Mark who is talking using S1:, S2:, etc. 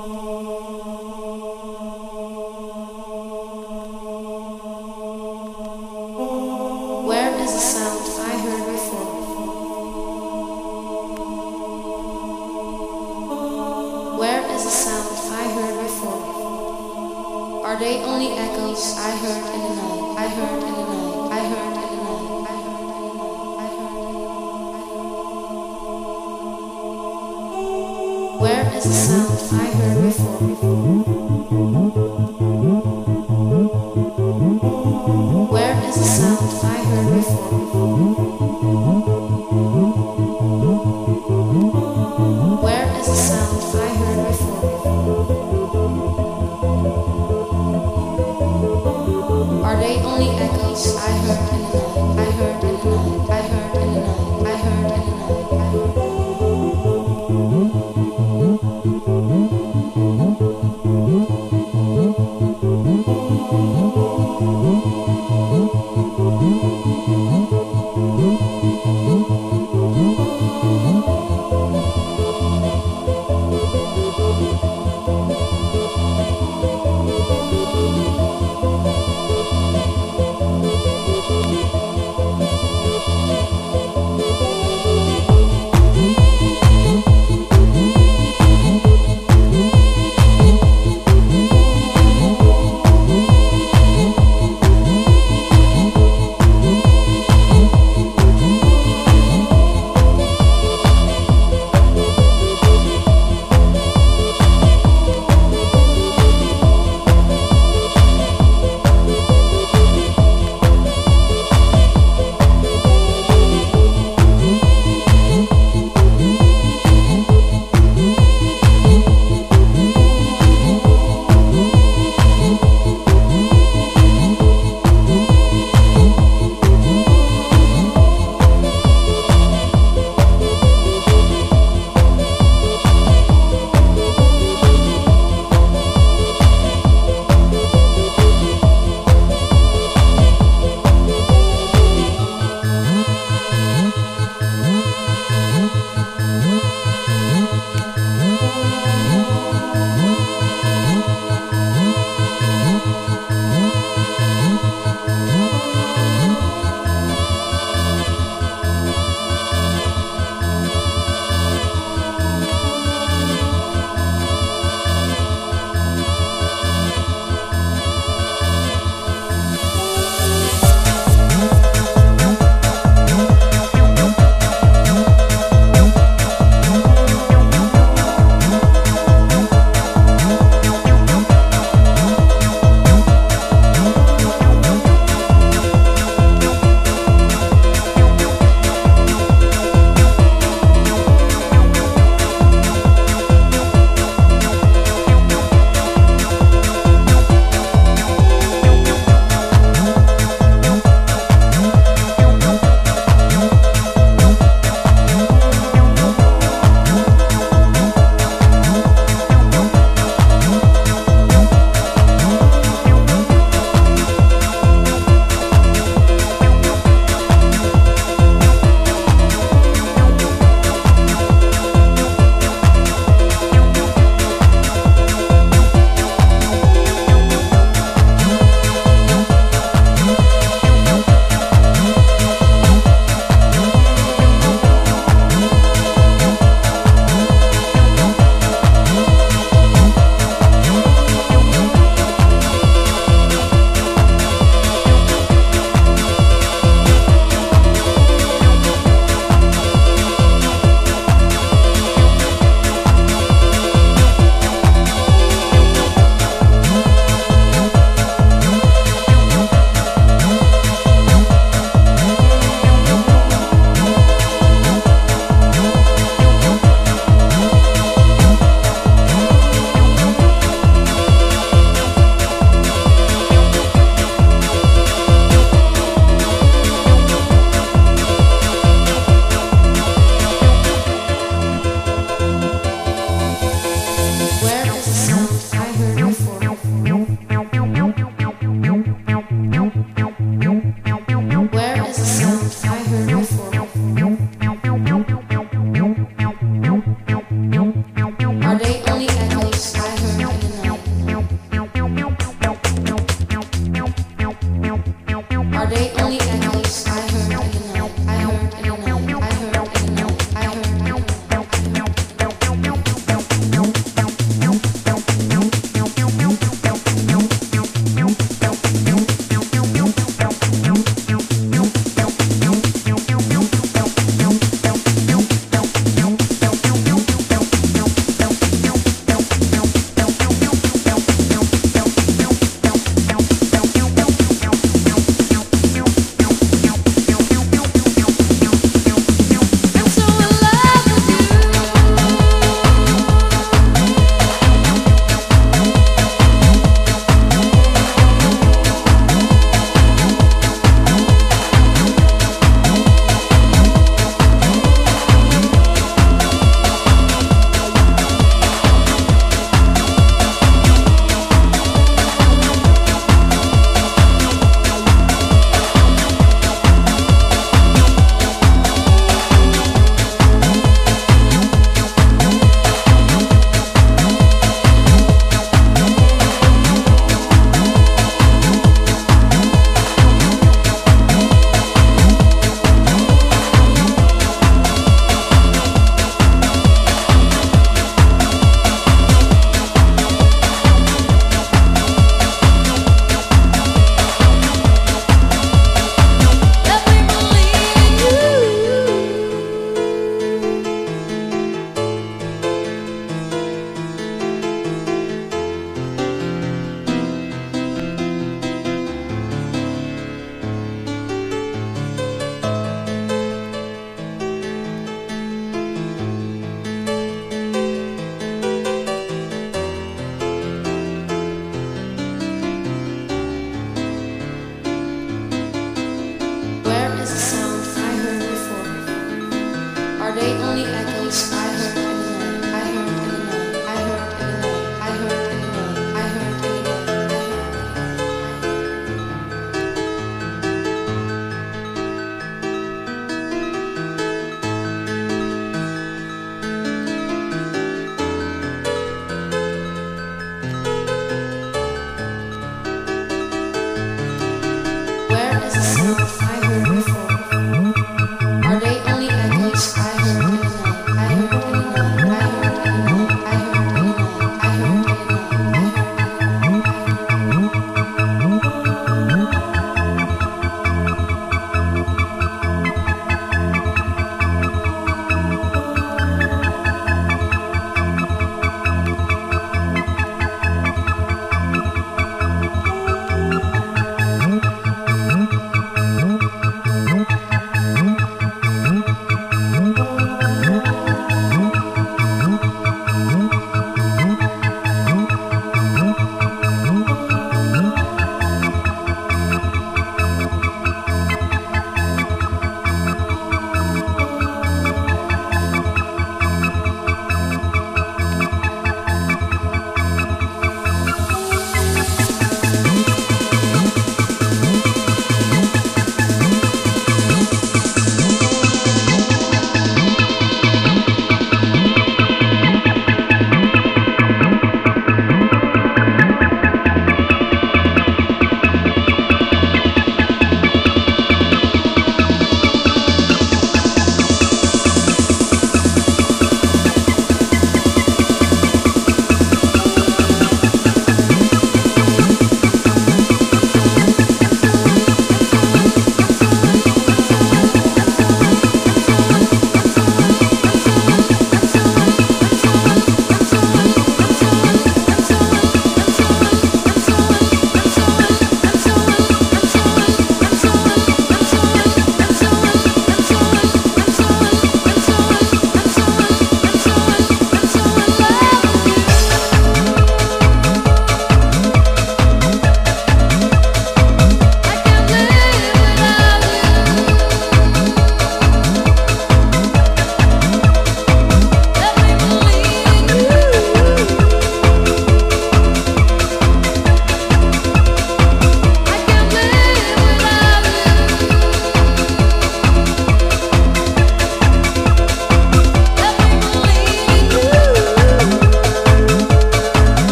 S1: Oh.